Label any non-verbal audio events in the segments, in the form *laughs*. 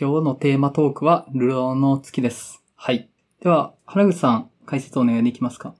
今日のテーマトークは、ルローの月です。はい。では、原口さん、解説お願いできますか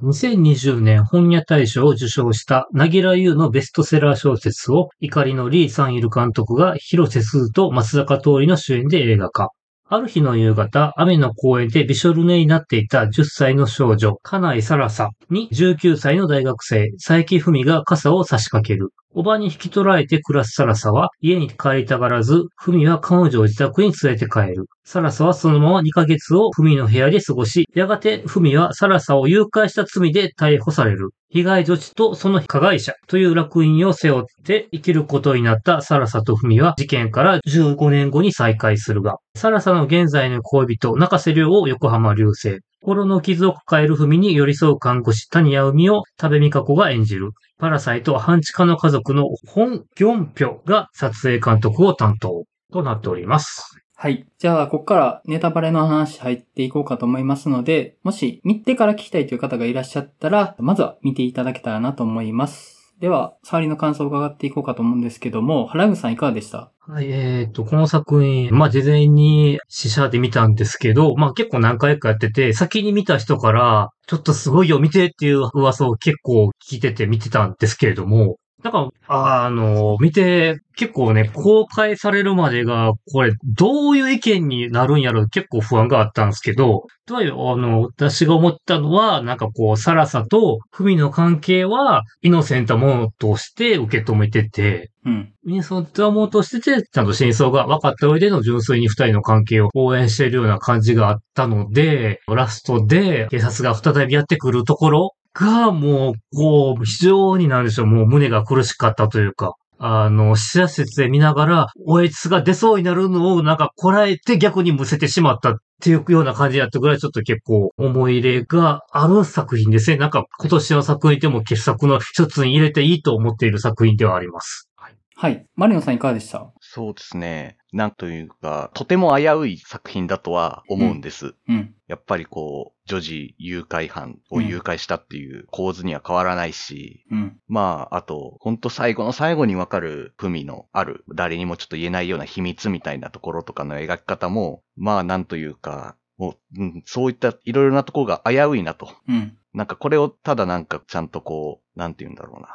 ？2020年本屋大賞を受賞した、なぎらゆうのベストセラー小説を、怒りのリー・サンイル監督が広瀬すずと松坂桃李の主演で映画化。ある日の夕方、雨の公園でびしょ濡れになっていた10歳の少女、金井サラサに19歳の大学生、佐伯文が傘を差し掛ける。おばに引き取られて暮らすサラサは家に帰りたがらず、文は彼女を自宅に連れて帰る。サラサはそのまま2ヶ月を文の部屋で過ごし、やがて文はサラサを誘拐した罪で逮捕される。被害女児とその加害者という楽印を背負って生きることになったサラサと文は事件から15年後に再会するが、サラサの現在の恋人、中瀬亮を横浜流星。心の傷を抱える文に寄り添う看護師、谷谷海を多部美香子が演じる。パラサイト半地下の家族の本ギョンピョが撮影監督を担当となっております。はい。じゃあ、ここからネタバレの話入っていこうかと思いますので、もし見てから聞きたいという方がいらっしゃったら、まずは見ていただけたらなと思います。では、触りの感想を伺っていこうかと思うんですけども、原口さんいかがでした？はい、えっ、と、この作品、まあ、事前に試写で見たんですけど、まあ、結構何回かやってて、先に見た人から、ちょっとすごいよ、見てっていう噂を結構聞いてて見てたんですけれども、なんか、あの、見て、結構ね、公開されるまでが、これ、どういう意見になるんやろ結構不安があったんですけど、とはいえ、あの、私が思ったのは、なんかこう、サラサとフミの関係は、イノセントものとして受け止めてて、うん。イノセントものとしてて、ちゃんと真相が分かった上での純粋に二人の関係を応援しているような感じがあったので、ラストで警察が再びやってくるところが、もう、こう、非常になんでしょう、もう胸が苦しかったというか、あの、試写室で見ながら、おえつが出そうになるのをなんかこらえて逆にむせてしまったっていうような感じだったぐらいちょっと結構思い入れがある作品ですね。なんか今年の作品でも傑作の一つに入れていいと思っている作品ではあります。はい。はい。マリノさんいかがでした？そうですね。なんというか、とても危うい作品だとは思うんです。うん。やっぱりこう、女児誘拐犯を誘拐したっていう構図には変わらないし、うん。まあ、あと、ほんと最後の最後にわかる文のある、誰にもちょっと言えないような秘密みたいなところとかの描き方も、まあ、なんというか、もう、うん、そういったいろいろなところが危ういなと。うん。なんかこれをただなんかちゃんとこう、なんて言うんだろうな。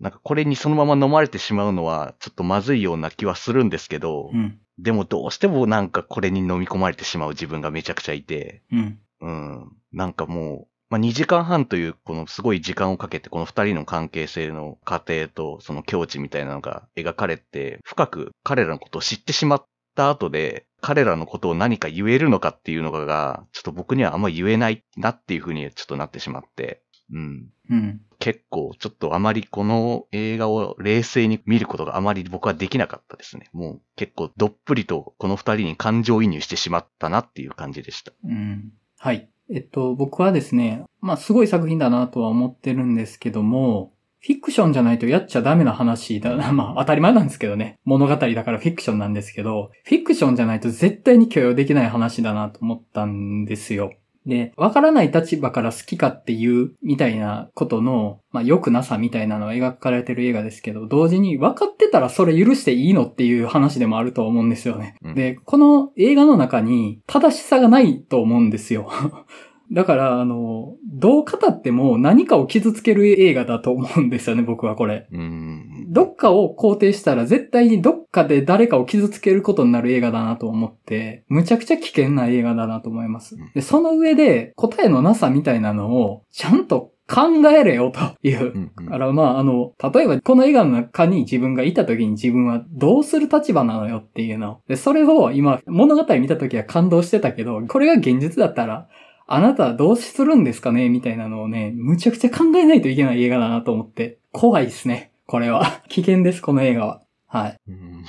なんかこれにそのまま飲まれてしまうのはちょっとまずいような気はするんですけど、うん。でもどうしてもなんかこれに飲み込まれてしまう自分がめちゃくちゃいて、うん。うん。なんかもう、まあ、2時間半というこのすごい時間をかけてこの二人の関係性の過程とその境地みたいなのが描かれて、深く彼らのことを知ってしまった後で、彼らのことを何か言えるのかっていうのが、ちょっと僕にはあんま言えないなっていうふうにちょっとなってしまって、うん。うん。結構ちょっとあまりこの映画を冷静に見ることがあまり僕はできなかったですね。もう結構どっぷりとこの二人に感情移入してしまったなっていう感じでした。うん。はい。えっと、僕はですね、まあ、すごい作品だなとは思ってるんですけども、フィクションじゃないとやっちゃダメな話だな。*laughs* まあ、当たり前なんですけどね。物語だからフィクションなんですけど、フィクションじゃないと絶対に許容できない話だなと思ったんですよ。で、わからない立場から好きかっていうみたいなことの、まあ良くなさみたいなのが描かれてる映画ですけど、同時に分かってたらそれ許していいのっていう話でもあると思うんですよね。うんで、この映画の中に正しさがないと思うんですよ。*laughs* だから、あの、どう語っても何かを傷つける映画だと思うんですよね、僕はこれ。うーん。どっかを肯定したら絶対にどっかで誰かを傷つけることになる映画だなと思って、むちゃくちゃ危険な映画だなと思いますうん。で、その上で答えのなさみたいなのをちゃんと考えれよというう。んうんだからまあ、あの、例えばこの映画の中に自分がいた時に自分はどうする立場なのよっていうの。で、それを今物語見た時は感動してたけど、これが現実だったら、あなたはどうするんですかねみたいなのをね、むちゃくちゃ考えないといけない映画だなと思って、怖いですね。これは。*laughs* 危険です、この映画は。はい。うん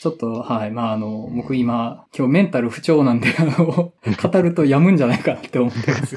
ちょっと、はい。まあ、あの、僕今、今日メンタル不調なんで、あの、*laughs* 語るとやむんじゃないかなって思ってます。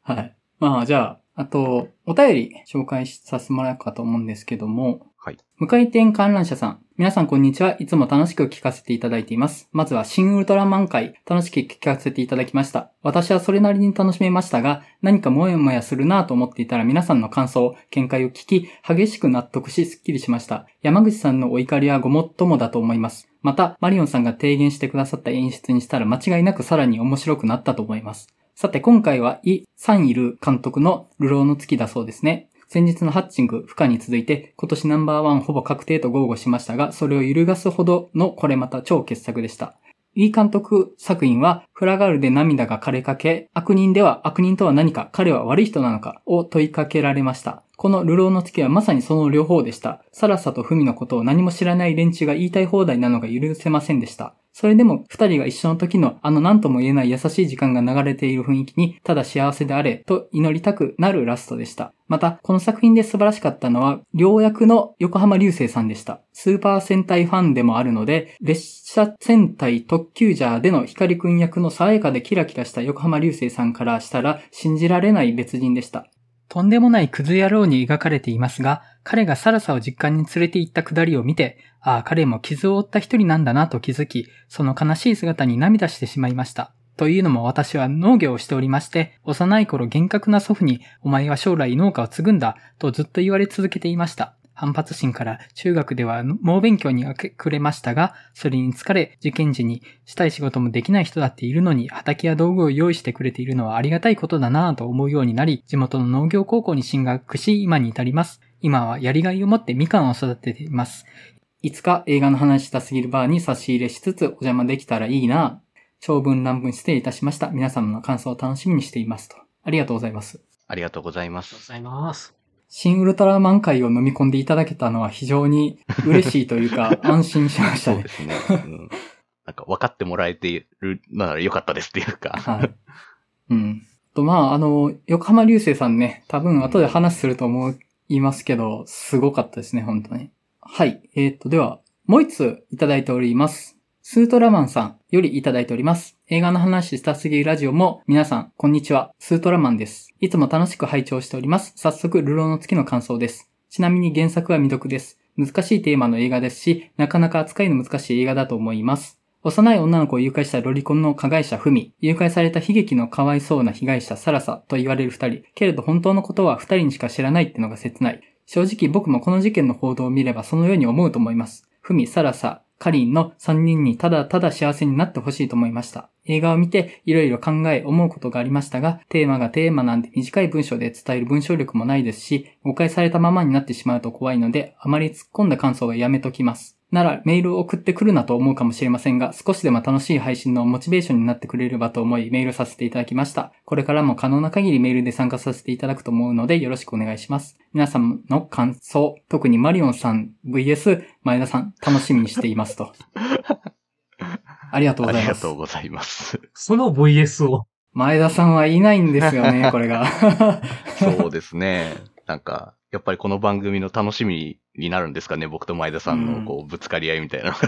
はい。まあ、じゃあ、あと、お便り紹介させてもらおうかと思うんですけども、はい。無回転観覧車さん。皆さんこんにちは。いつも楽しく聞かせていただいています。まずは新ウルトラマン会、楽しく聞かせていただきました。私はそれなりに楽しめましたが、何かモヤモヤするなぁと思っていたら皆さんの感想、見解を聞き、激しく納得し、スッキリしました。山口さんのお怒りはごもっともだと思います。また、マリオンさんが提言してくださった演出にしたら間違いなくさらに面白くなったと思います。さて、今回はイ・サンイル監督の流浪の月だそうですね。先日のハッチング、負荷に続いて、今年ナンバーワンほぼ確定と豪語しましたが、それを揺るがすほどのこれまた超傑作でした。イ監督作品は、フラガールで涙が枯れかけ、悪人では悪人とは何か、彼は悪い人なのかを問いかけられました。この流浪の月はまさにその両方でした。サラサとフミのことを何も知らない連中が言いたい放題なのが許せませんでした。それでも二人が一緒の時のあの何とも言えない優しい時間が流れている雰囲気にただ幸せであれと祈りたくなるラストでした。また、この作品で素晴らしかったのは、両役の横浜流星さんでした。スーパー戦隊ファンでもあるので、列車戦隊特急ジャーでの光くん役の爽やかでキラキラした横浜流星さんからしたら信じられない別人でした。とんでもないクズ野郎に描かれていますが、彼がサラサを実家に連れて行ったくだりを見て、ああ、彼も傷を負った一人なんだなと気づき、その悲しい姿に涙してしまいました。というのも私は農業をしておりまして、幼い頃厳格な祖父に、お前は将来農家を継ぐんだ、とずっと言われ続けていました。反発心から中学では猛勉強に明け暮れましたが、それに疲れ、受験時にしたい仕事もできない人だっているのに、畑や道具を用意してくれているのはありがたいことだなぁと思うようになり、地元の農業高校に進学し、今に至ります。今はやりがいを持ってみかんを育てています。いつか映画の話したすぎるバーに差し入れしつつお邪魔できたらいいなぁ。長文乱文失礼いたしました。皆様の感想を楽しみにしていますと。ありがとうございます。ありがとうございます。ありがとうございます。新ウルトラマン会を飲み込んでいただけたのは非常に嬉しいというか *laughs* 安心しましたねそうで。すね。うん、なんか分かってもらえているなら良かったですっていうか。はい。うん。と、まあ、あの、横浜流星さんね、多分後で話すると思いますけど、すごかったですね、本当に。はい。えーっと、では、もう一ついただいております。スートラマンさんよりいただいております。映画の話したすぎるラジオも、皆さん、こんにちは。スートラマンです。いつも楽しく拝聴しております。早速、流浪の月の感想です。ちなみに原作は未読です。難しいテーマの映画ですし、なかなか扱いの難しい映画だと思います。幼い女の子を誘拐したロリコンの加害者フミ、誘拐された悲劇のかわいそうな被害者サラサと言われる二人。けれど本当のことは二人にしか知らないってのが切ない。正直僕もこの事件の報道を見ればそのように思うと思います。フミ、サラサ、カリンの3人にただただ幸せになってほしいと思いました。映画を見ていろいろ考え思うことがありましたが、テーマがテーマなんで短い文章で伝える文章力もないですし、誤解されたままになってしまうと怖いので、あまり突っ込んだ感想はやめときます。ならメールを送ってくるなと思うかもしれませんが、少しでも楽しい配信のモチベーションになってくれればと思いメールさせていただきました。これからも可能な限りメールで参加させていただくと思うのでよろしくお願いします。皆さんの感想、特にマリオンさん VS 前田さん楽しみにしていますと。*laughs* ありがとうあございますりがと。うございます。その VS を。前田さんはいないんですよね、これが。*laughs* そうですね。なんか、やっぱりこの番組の楽しみになるんですかね。僕と前田さんのこうぶつかり合いみたいなのが。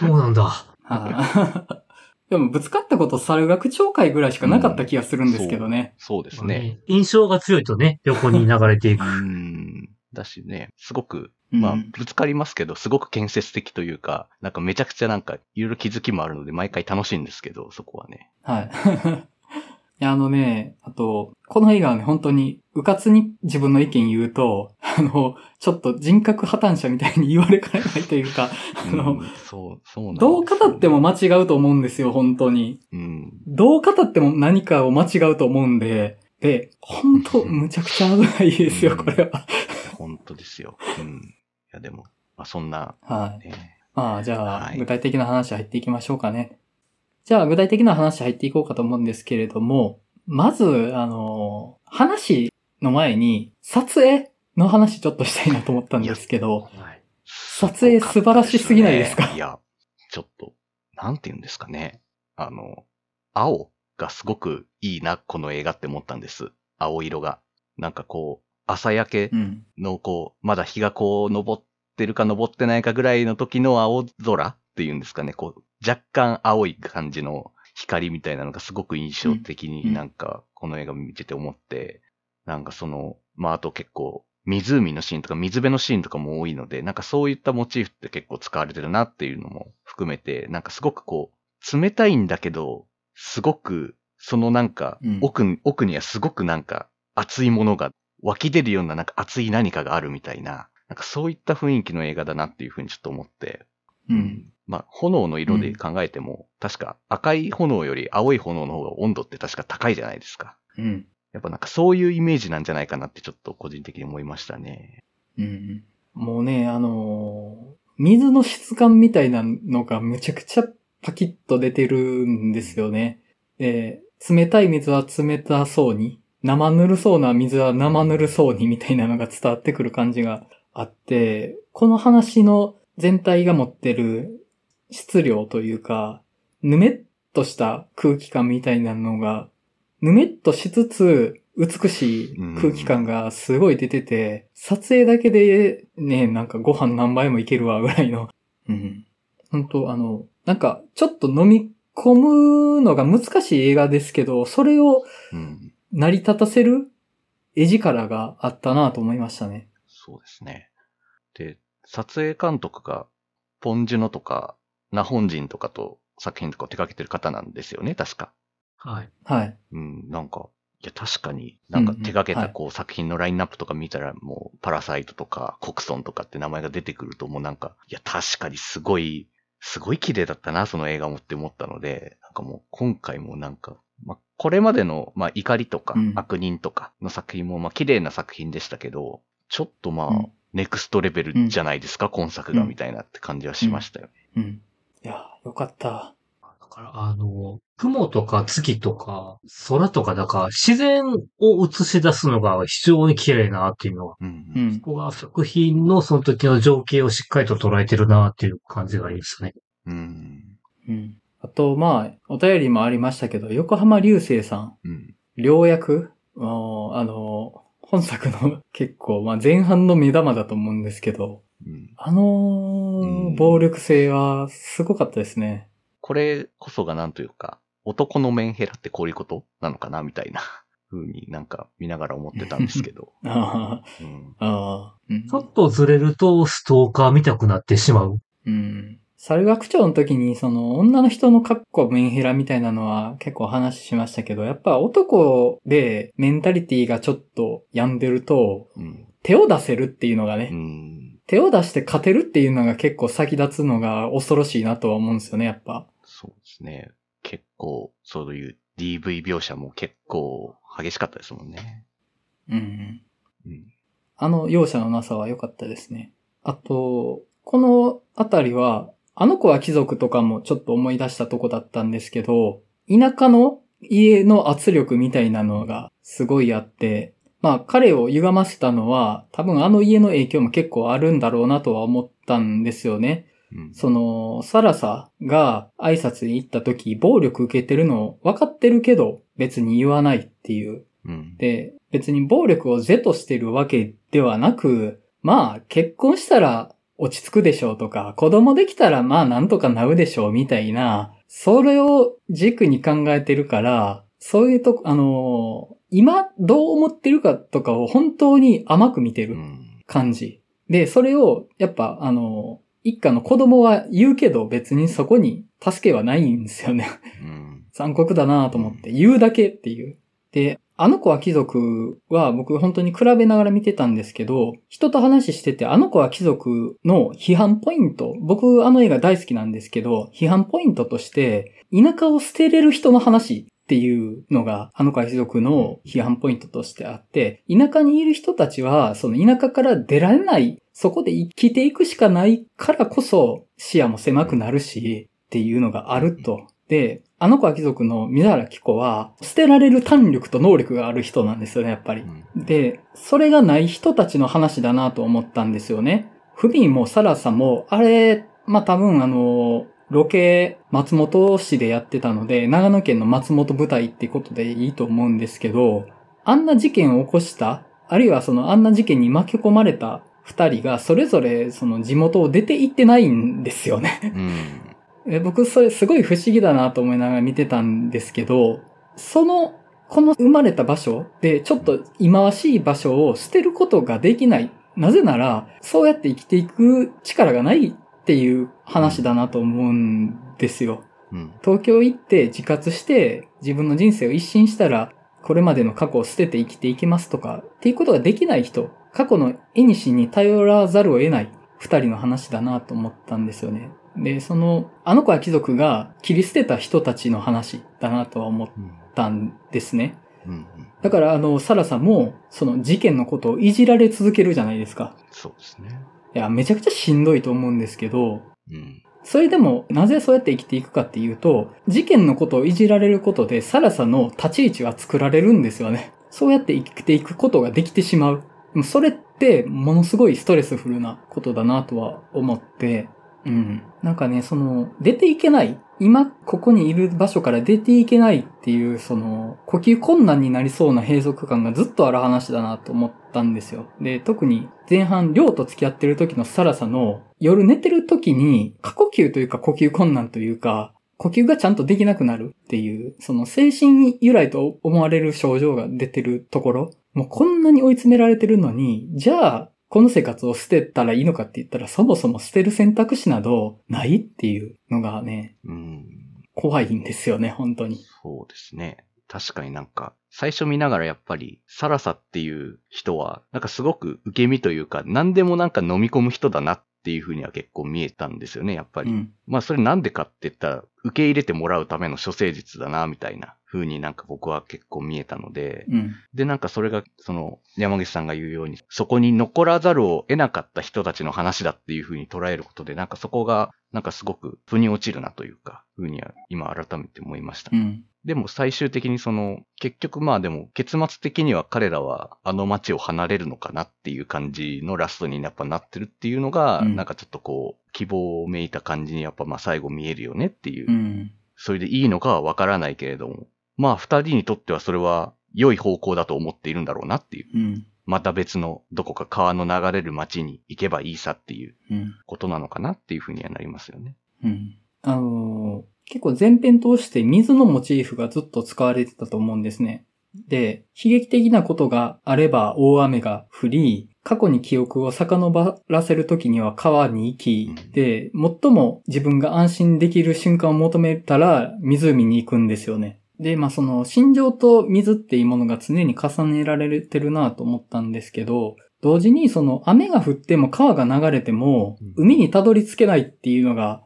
そうなんだ。はいでも、ぶつかったこと猿学長会ぐらいしかなかった気がするんですけどね。そうですね。印象が強いとね、横に流れていくう。ん。だしね、すごく、うんまあ、ぶつかりますけど、すごく建設的というか、なんかめちゃくちゃなんか、いろいろ気づきもあるので、毎回楽しいんですけど、そこはね。はい。*laughs* いや、あのね、あと、この映画はね、本当に、うかつに自分の意見言うと、あの、ちょっと人格破綻者みたいに言われかねないというか、あのうん、そう、そうなんどう語っても間違うと思うんですよ、本当に。うん。どう語っても何かを間違うと思うんで、で、本当むちゃくちゃ危ないですよ、うんこれは。本当ですよ。うん。いや、でも、まあ、そんな、はい。ね、まあ、じゃあ、はい具体的な話入っていきましょうかね。じゃあ、具体的な話入っていこうかと思うんですけれども、まず、あの、話の前に、撮影の話ちょっとしたいなと思ったんですけど、はい撮影素晴らしすぎないですか？いや、ちょっと、なんて言うんですかね。あの、青がすごくいいな、この映画って思ったんです。青色が。なんかこう、朝焼けうん。のこう、まだ日がこう、昇ってるか昇ってないかぐらいの時の青空っていうんですかね。こう、若干青い感じの光みたいなのがすごく印象的うんになんか、この映画見てて思って、なんかその、まあ、あと結構、湖のシーンとか水辺のシーンとかも多いので、なんかそういったモチーフって結構使われてるなっていうのも含めて、なんかすごくこう、冷たいんだけど、すごく、そのなんかうん、奥,、奥にはすごくなんか熱いものが湧き出るようななんか熱い何かがあるみたいな、なんかそういった雰囲気の映画だなっていうふうにちょっと思って、うん。まあ、炎の色で考えても、確か赤い炎より青い炎の方が温度って確か高いじゃないですか。うん。やっぱなんかそういうイメージなんじゃないかなってちょっと個人的に思いましたね。うん。もうね、あのー水の質感みたいなのがむちゃくちゃパキッと出てるんですよね。で、冷たい水は冷たそうに、生ぬるそうな水は生ぬるそうにみたいなのが伝わってくる感じがあって、この話の全体が持ってる質量というか、ぬめっとした空気感みたいなのが、ぬめっとしつつ、美しい空気感がすごい出てて、撮影だけでね、なんかご飯何杯もいけるわぐらいの。うん。本当あの、なんかちょっと飲み込むのが難しい映画ですけど、それをうん。成り立たせる絵力があったなと思いましたね。そうですね。で、撮影監督が、ポンジュノとか、ナホンジンとかと作品とかを手掛けてる方なんですよね、確か。はい。はい。うん、なんか、いや、確かに、なんか手掛けはいたこう、作品のラインナップとか見たら、もう、パラサイトとか、コクソンとかって名前が出てくると、もうなんか、いや、確かにすごい、すごい綺麗だったな、その映画もって思ったので、なんかもう、今回もなんか、まあ、これまでの、まあ、怒りとかうん、悪人とかの作品も、まあ、綺麗な作品でしたけど、ちょっとまあ、うんネクストレベルじゃないですか、今作が、うんみたいなって感じはしましたよね。うん。いや、よかった。だから、あの、雲とか月とか空とか、だから自然を映し出すのが非常に綺麗なっていうのは、うんう。ん。ここが作品のその時の情景をしっかりと捉えてるなっていう感じがありますね。うん。うん。あと、まあ、お便りもありましたけど、横浜流星さん、うん。良役あの、本作の *laughs* 結構、まあ前半の目玉だと思うんですけど、うん。あのうんー暴力性はすごかったですね。これこそがなんというか、男のメンヘラってこういうことなのかなみたいな *laughs* 風になんか見ながら思ってたんですけど。*laughs* あうん。あ、ああ、うんちょっとずれるとストーカー見たくなってしまう。うん。猿学長の時に、その、女の人の格好メンヘラみたいなのは結構話しましたけど、やっぱ男でメンタリティがちょっと病んでると、うん。手を出せるっていうのがね、うん。手を出して勝てるっていうのが結構先立つのが恐ろしいなとは思うんですよね、やっぱ。そうですね。結構、そういう DV 描写も結構激しかったですもんね。うんうん。うん。あの容赦のなさは良かったですね。あと、このあたりは、あの子は貴族とかもちょっと思い出したとこだったんですけど、田舎の家の圧力みたいなのがすごいあって、まあ彼を歪ませたのは多分あの家の影響も結構あるんだろうなとは思ったんですよね。うん。その、サラサが挨拶に行った時暴力受けてるの分かってるけど別に言わないっていううん。で、別に暴力を是としてるわけではなく、まあ結婚したら落ち着くでしょうとか、子供できたらまあなんとかなるでしょうみたいな、それを軸に考えてるから、そういうとこ、あの今どう思ってるかとかを本当に甘く見てるうん。感じ。で、それをやっぱあの一家の子供は言うけど別にそこに助けはないんですよね。うん。残酷だなと思って、言うだけっていう。で、あの子は貴族は僕本当に比べながら見てたんですけど、人と話してて、あの子は貴族の批判ポイント、僕あの映画大好きなんですけど、批判ポイントとして、田舎を捨てれる人の話っていうのが、あの子は貴族の批判ポイントとしてあって、田舎にいる人たちは、その田舎から出られない、そこで生きていくしかないからこそ視野も狭くなるし、っていうのがあると。で、あの子は貴族の水原希子は、捨てられる胆力と能力がある人なんですよね、やっぱりう。ん。で、それがない人たちの話だなと思ったんですよね。フビンもサラサも、あれ、まあ、多分あの、ロケ、松本市でやってたので、長野県の松本舞台ってことでいいと思うんですけど、あんな事件を起こした、あるいはそのあんな事件に巻き込まれた二人が、それぞれその地元を出て行ってないんですよね。うん。*laughs* え僕それすごい不思議だなと思いながら見てたんですけど、そのこの生まれた場所でちょっと忌まわしい場所を捨てることができない。なぜなら、そうやって生きていく力がないっていう話だなと思うんですよ。うん。東京行って自活して自分の人生を一新したら、これまでの過去を捨てて生きていけますとか、っていうことができない人、過去の絵にしに頼らざるを得ない二人の話だなと思ったんですよね。で、その、あの子は貴族が切り捨てた人たちの話だなとは思っうん。たんですね。うん。うんだから、あの、サラさんも、その事件のことをいじられ続けるじゃないですか。そうですね。いや、めちゃくちゃしんどいと思うんですけど、うん。それでも、なぜそうやって生きていくかっていうと、事件のことをいじられることで、サラサの立ち位置が作られるんですよね。そうやって生きていくことができてしまう。それって、ものすごいストレスフルなことだなとは思って、うん。なんかね、その、出ていけない。今、ここにいる場所から出ていけないっていう、その、呼吸困難になりそうな閉塞感がずっとある話だなと思ったんですよ。で、特に前半、りょうと付き合ってる時のサラサの、夜寝てる時に、過呼吸というか呼吸困難というか、呼吸がちゃんとできなくなるっていう、その精神由来と思われる症状が出てるところ、もうこんなに追い詰められてるのに、じゃあ、この生活を捨てたらいいのかって言ったら、そもそも捨てる選択肢などないっていうのがね、うん。怖いんですよね、本当に。そうですね。確かになんか、最初見ながらやっぱり、サラサっていう人は、なんかすごく受け身というか、何でもなんか飲み込む人だなっていうふうには結構見えたんですよね、やっぱり。うん。まあそれなんでかって言ったら、受け入れてもらうための処世術だな、みたいな風になんか僕は結構見えたので、うん。でなんかそれが、その、山口さんが言うように、そこに残らざるを得なかった人たちの話だっていう風に捉えることで、なんかそこが、なんかすごく腑に落ちるなというか、風には今改めて思いました。うん。でも最終的にその、結局まあでも結末的には彼らはあの街を離れるのかなっていう感じのラストにやっぱなってるっていうのが、うんなんかちょっとこう、希望をめいた感じにやっぱまあ最後見えるよねっていう。うん。それでいいのかはわからないけれども、まあ二人にとってはそれは良い方向だと思っているんだろうなっていう。うん。また別のどこか川の流れる街に行けばいいさっていううん。ことなのかなっていうふうにはなりますよね。うん。あのー結構前編通して水のモチーフがずっと使われてたと思うんですね。で、悲劇的なことがあれば大雨が降り、過去に記憶を遡らせるときには川に行き、うんで、最も自分が安心できる瞬間を求めたら湖に行くんですよね。で、まあその心情と水っていうものが常に重ねられてるなと思ったんですけど、同時にその雨が降っても川が流れてもうん海にたどり着けないっていうのが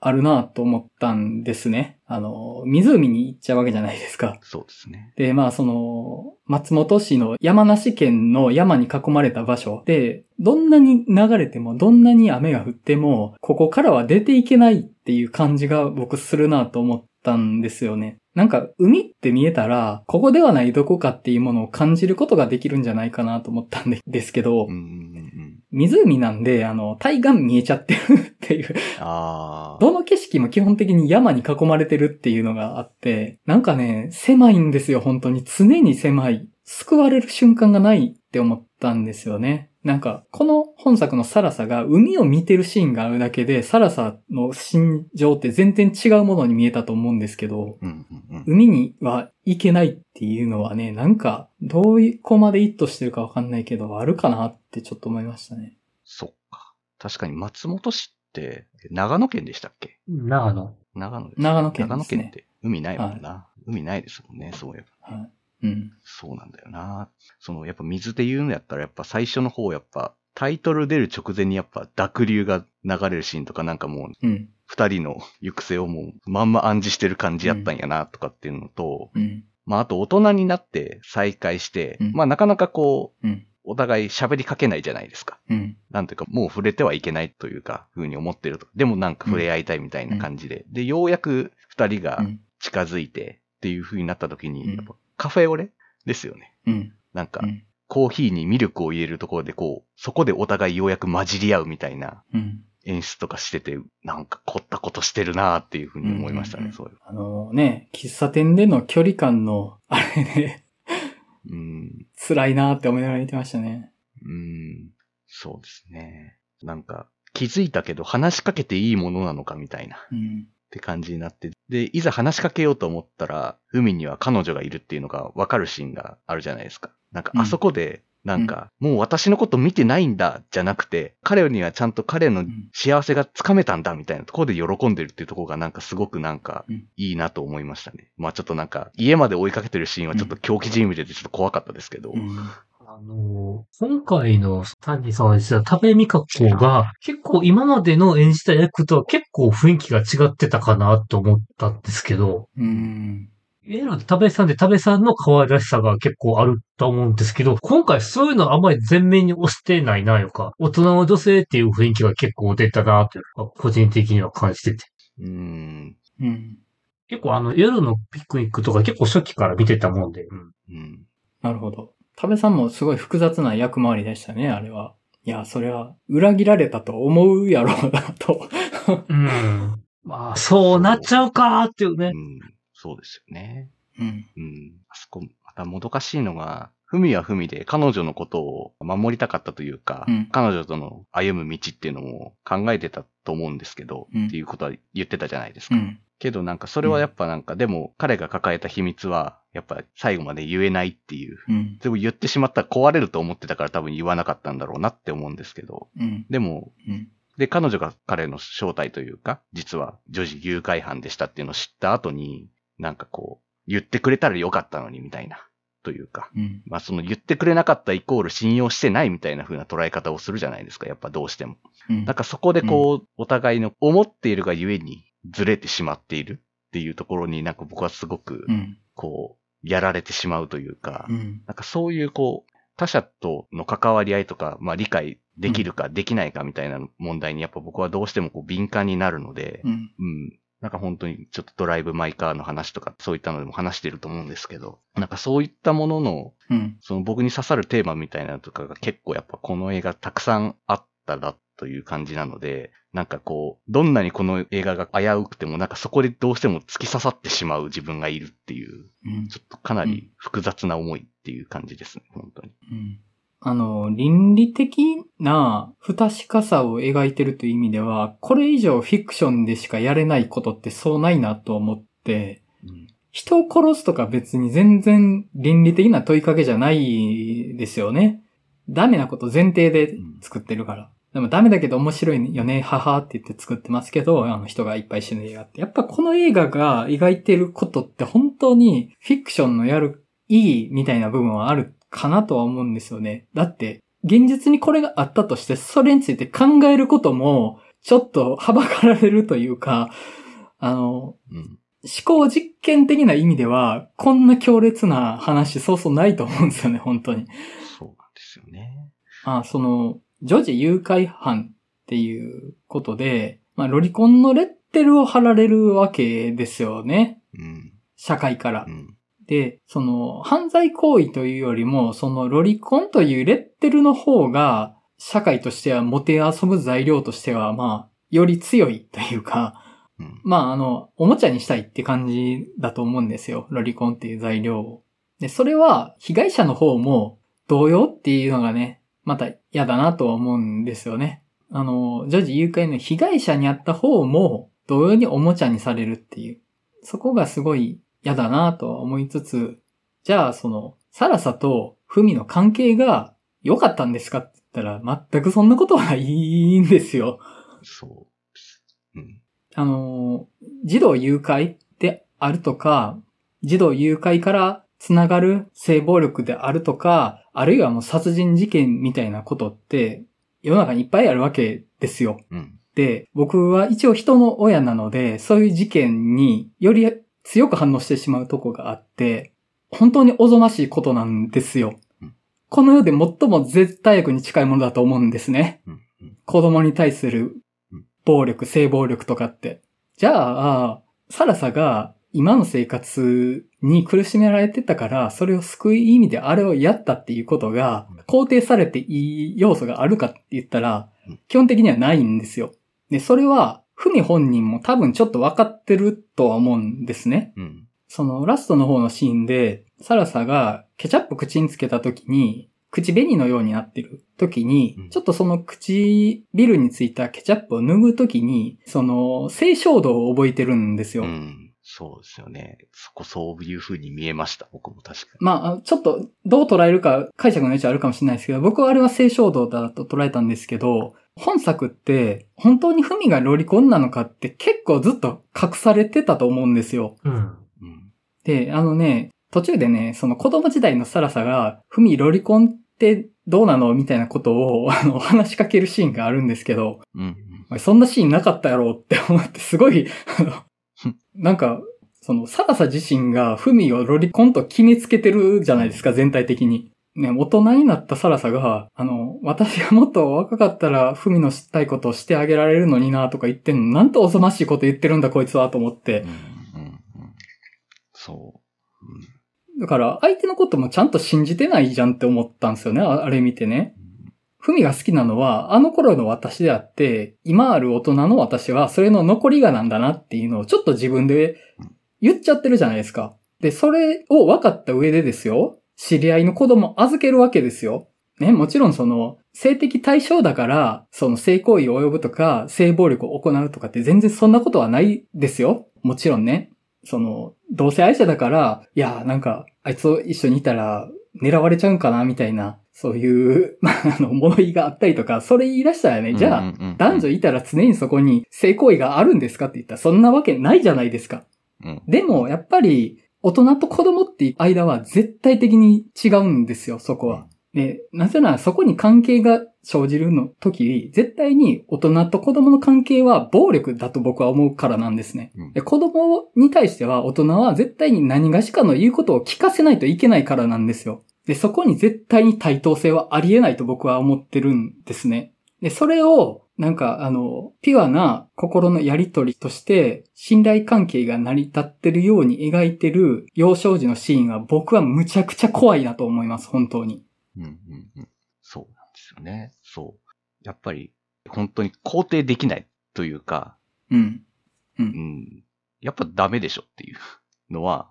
あるなと思ったんですね。あの、湖に行っちゃうわけじゃないですか。そうですね。で、まあその、松本市の山梨県の山に囲まれた場所で、どんなに流れても、どんなに雨が降っても、ここからは出ていけないっていう感じが僕するなと思ったんですよね。なんか、海って見えたら、ここではないどこかっていうものを感じることができるんじゃないかなと思ったんでですけど、うんうんうんうん。湖なんで、あの、対岸見えちゃってるっていう。どの景色も基本的に山に囲まれてるっていうのがあって、なんかね、狭いんですよ、本当に。常に狭い。救われる瞬間がないって思ったんですよね。なんか、この本作のサラサが海を見てるシーンがあるだけで、サラサの心情って全然違うものに見えたと思うんですけど、うんうんうん。海には行けないっていうのはね、なんか、どういうこまで意図してるかわかんないけど、あるかなってちょっと思いましたね。そっか。確かに松本市って、長野県でしたっけ？長野。長野です長野県長ですね野県って海ないもんな。海ないですもんね、そういえば。はい。うん。そうなんだよな。その、やっぱ水で言うのやったら、やっぱ最初の方、やっぱ、タイトル出る直前にやっぱ濁流が流れるシーンとかなんかもう、うん。二人の行く末をもう、まんま暗示してる感じやったんやな、とかっていうのと、うん。まあ、あと大人になって再会して、うんまあ、なかなかこう、うん。お互い喋りかけないじゃないですか。うん。なんていうか、もう触れてはいけないというか、ふうに思ってると。でもなんか触れ合いたいみたいな感じで。で、ようやく二人がうん。近づいてっていうふうになった時に、うんやっぱカフェオレですよね。うん。なんかう、ん。コーヒーにミルクを入れるところでこう、そこでお互いようやく混じり合うみたいなうん。演出とかしてて、なんか凝ったことしてるなーっていうふうに思いましたね、うんうんうんそういう。あのね、喫茶店での距離感の、あれね、うん、辛いなって思いながら見てましたね。うん、そうですね。なんか、気づいたけど話しかけていいものなのかみたいな。うん。って感じになって、で、いざ話しかけようと思ったら、海には彼女がいるっていうのがわかるシーンがあるじゃないですか。なんか、うんあそこで、なんか、もう私のこと見てないんだ、じゃなくて、彼にはちゃんと彼のん幸せがつかめたんだ、みたいなところで喜んでるっていうところがなんかすごくなんかうん、いいなと思いましたね。まあちょっとなんか、家まで追いかけてるシーンはちょっと狂気じみててちょっと怖かったですけど、うん。あの、今回のタンジさんが演じた多部未華子が結構今までの演じた役とは結構雰囲気が違ってたかなと思ったんですけど、うん。いわゆる多部さんで多部さんの可愛らしさが結構あると思うんですけど、今回そういうのあんまり全面に押してないな、よか。大人の女性っていう雰囲気が結構出たな、というか、個人的には感じてて。うーん、うん。結構あの、夜のピクニックとか結構初期から見てたもんで、うん。うん。なるほど。多部さんもすごい複雑な役回りでしたね、あれは。いや、それは、裏切られたと思うやろうな、と。うん。まあ、そうなっちゃうかーっていうねう。ん、そうですよね。うん。うん。あそこ、またもどかしいのが、ふみはふみで彼女のことを守りたかったというか、うん彼女との歩む道っていうのも考えてたと思うんですけど、うんっていうことは言ってたじゃないですか。うん。けどなんかそれはやっぱなんか、でも彼が抱えた秘密は、やっぱ最後まで言えないっていう。うん。でも言ってしまったら壊れると思ってたから多分言わなかったんだろうなって思うんですけど、うん。でも、うん。で、彼女が彼の正体というか、実は女児誘拐犯でしたっていうのを知った後に、なんかこう、言ってくれたらよかったのにみたいな、というか、うん。まあその言ってくれなかったイコール信用してないみたいな風な捉え方をするじゃないですか、やっぱどうしても。うん。なんかそこでこう、お互いの思っているがゆえにずれてしまっているっていうところになんか僕はすごくう、ん。こう、やられてしまうというか、うん。なんかそういうこう、他者との関わり合いとか、まあ理解できるかできないかみたいな問題にやっぱ僕はどうしてもこう敏感になるので、うん。うん。なんか本当にちょっとドライブ・マイ・カーの話とかそういったのでも話してると思うんですけど、なんかそういったものの、うん。その僕に刺さるテーマみたいなのとかが結構やっぱこの映画たくさんあったなという感じなので、なんかこう、どんなにこの映画が危うくてもなんかそこでどうしても突き刺さってしまう自分がいるっていう、うん。ちょっとかなり複雑な思いっていう感じですね、本当に。うんあの、倫理的な不確かさを描いてるという意味では、これ以上フィクションでしかやれないことってそうないなと思って、うん。人を殺すとか別に全然倫理的な問いかけじゃないですよね。ダメなこと前提で作ってるから。でもダメだけど面白いよね、母って言って作ってますけど、あの人がいっぱい死ぬ映画って。やっぱこの映画が描いてることって本当にフィクションのやる意義みたいな部分はあるかなとは思うんですよね。だって、現実にこれがあったとして、それについて考えることも、ちょっとはばかられるというか、あの、うん。思考実験的な意味では、こんな強烈な話そうそうないと思うんですよね、本当に。そうなんですよね。あその、女児誘拐犯っていうことで、まあ、ロリコンのレッテルを貼られるわけですよね。うん。社会からう。ん。で、その、犯罪行為というよりも、そのロリコンというレッテルの方が、社会としてはモテ遊ぶ材料としては、まあ、より強いというか、うん。まあ、あの、おもちゃにしたいって感じだと思うんですよ。ロリコンっていう材料を。で、それは、被害者の方も、同様っていうのがね、また嫌だなとは思うんですよね。あの、女児誘拐の被害者にあった方も、同様におもちゃにされるっていう。そこがすごい嫌だなとは思いつつ、じゃあ、その、サラサとフミの関係が良かったんですかって言ったら、全くそんなことはないんですよ。そう。うん。あの、児童誘拐であるとか、児童誘拐からつながる性暴力であるとか、あるいはもう殺人事件みたいなことって、世の中にいっぱいあるわけですよ。うん。で、僕は一応人の親なので、そういう事件により強く反応してしまうとこがあって、本当におぞましいことなんですようん。この世で最も絶対悪に近いものだと思うんですね。うん。うん。子供に対するうん暴力、性暴力とかって。じゃあ、サラサが今の生活に苦しめられてたから、それを救う意味であれをやったっていうことがうん肯定されていい要素があるかって言ったらうん、基本的にはないんですよ。で、それは、ふみ本人も多分ちょっと分かってるとは思うんですね。うん。そのラストの方のシーンで、サラサがケチャップ口につけた時に、口紅のようになってる時に、うんちょっとその唇についたケチャップを脱ぐ時に、その、性衝動を覚えてるんですよ。うん。そうですよね。そこそういう風に見えました。僕も確かに。まあ、ちょっとどう捉えるか解釈の余地あるかもしれないですけど、僕はあれは性衝動だと捉えたんですけど、本作って本当にフミがロリコンなのかって結構ずっと隠されてたと思うんですよ。うん。うん。で、あのね、途中でね、その子供時代のサラサが、フミロリコンってどうなのみたいなことを、*laughs* あの、話しかけるシーンがあるんですけど、うん。そんなシーンなかったやろって思って、すごい、あの、*laughs* なんか、その、サラサ自身がフミをロリコンと決めつけてるじゃないですか、全体的に。ね、大人になったサラサが、あの、私がもっと若かったら、フミのしたいことをしてあげられるのになとか言ってんの、なんとおぞましいこと言ってるんだこいつはと思ってうん。。うん。うん。そう。うん。だから、相手のこともちゃんと信じてないじゃんって思ったんですよね、ああれ見てね。フミが好きなのは、あの頃の私であって、今ある大人の私は、それの残りがなんだなっていうのを、ちょっと自分で言っちゃってるじゃないですか。で、それを分かった上でですよ、知り合いの子供預けるわけですよ。ね、もちろんその、性的対象だから、その性行為を及ぶとか、性暴力を行うとかって全然そんなことはないですよ。もちろんね。その、同性愛者だから、いや、なんか、あいつと一緒にいたら狙われちゃうんかな、みたいな、そういう、まあ、あの、物言いがあったりとか、それ言い出したらね、じゃあ、男女いたら常にそこに性行為があるんですかって言ったら、そんなわけないじゃないですか。うん。でも、やっぱり、大人と子供って間は絶対的に違うんですよ、そこは。で、なぜならそこに関係が生じるの時、絶対に大人と子供の関係は暴力だと僕は思うからなんですね。うんで子供に対しては大人は絶対に何がしかの言うことを聞かせないといけないからなんですよ。で、そこに絶対に対等性はありえないと僕は思ってるんですね。で、それを、なんか、あの、ピュアな心のやりとりとして、信頼関係が成り立ってるように描いてる幼少時のシーンは僕はむちゃくちゃ怖いなと思います、本当に。うんうんうん。そうなんですよね。そう。やっぱり、本当に肯定できないというか、うん。う。うんん。やっぱダメでしょっていうのは、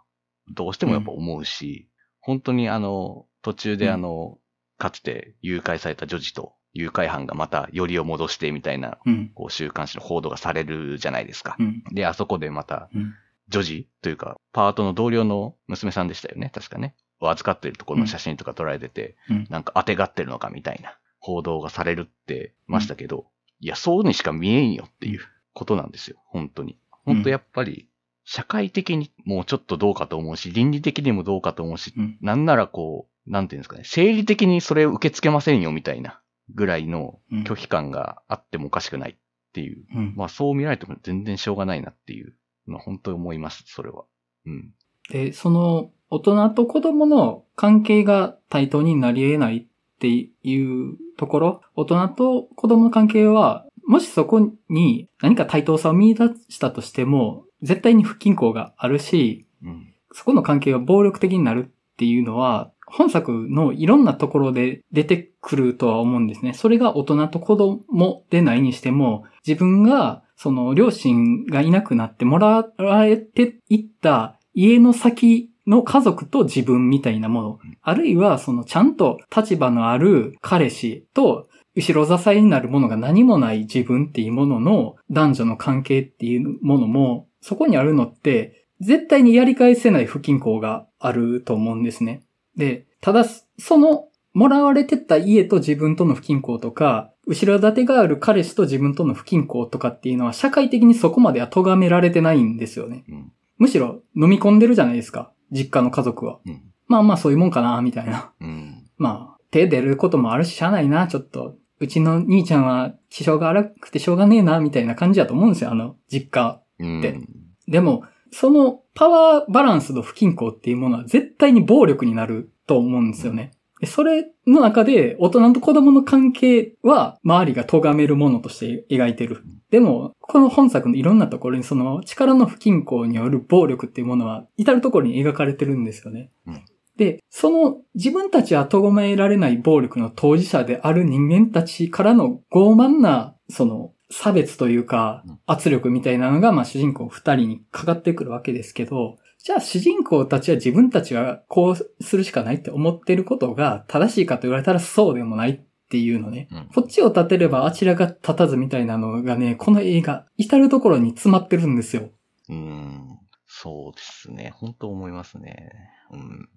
どうしてもやっぱ思うし、本当にあの、途中であの、かつて誘拐された女児と誘拐犯がまたよりを戻してみたいな、うん。こう週刊誌の報道がされるじゃないですかう。ん。で、あそこでまた、うん。女児というか、パートの同僚の娘さんでしたよね、確かね。を預かってるところの写真とか撮られてて、うん。なんか当てがってるのかみたいな報道がされるってましたけど、いや、そうにしか見えんよっていうことなんですよ、本当に。本当やっぱり、社会的にもうちょっとどうかと思うし、倫理的にもどうかと思うし、うん。なんならこう、なんていうんですかね、生理的にそれを受け付けませんよみたいなぐらいのうん拒否感があってもおかしくないっていう。うん。まあそう見られても全然しょうがないなっていうのは本当に思います、それは。うん。で、その、大人と子供の関係が対等になり得ないっていうところ、大人と子供の関係は、もしそこに何か対等さを見出したとしても、絶対に不均衡があるし、うん。そこの関係が暴力的になるっていうのは、本作のいろんなところで出てくるとは思うんですね。それが大人と子供でないにしても、自分が、その両親がいなくなってもらえていった家の先の家族と自分みたいなもの、あるいはそのちゃんと立場のある彼氏と後ろ支えになるものが何もない自分っていうものの男女の関係っていうものも、そこにあるのって、絶対にやり返せない不均衡があると思うんですね。で、ただ、その、もらわれてった家と自分との不均衡とか、後ろ盾がある彼氏と自分との不均衡とかっていうのは社会的にそこまでは咎められてないんですよね。うん。むしろ飲み込んでるじゃないですか。実家の家族は。うん。まあまあそういうもんかな、みたいな。うん。まあ、手出ることもあるし、しゃあないな、ちょっと。うちの兄ちゃんは気性が荒くてしょうがねえな、みたいな感じだと思うんですよ、あの、実家。うん。ででも、そのパワーバランスの不均衡っていうものは絶対に暴力になると思うんですよね。でそれの中で大人と子供の関係は周りが咎めるものとして描いてる。でも、この本作のいろんなところにその力の不均衡による暴力っていうものは至るところに描かれてるんですよね。うんで、その自分たちは咎められない暴力の当事者である人間たちからの傲慢な、その差別というかうん圧力みたいなのが、まあ主人公二人にかかってくるわけですけど、じゃあ主人公たちは自分たちはこうするしかないって思ってることが正しいかと言われたらそうでもないっていうのね。うんこっちを立てればあちらが立たずみたいなのがね、この映画、至るところに詰まってるんですよ。うん。そうですね。本当思いますね。うん。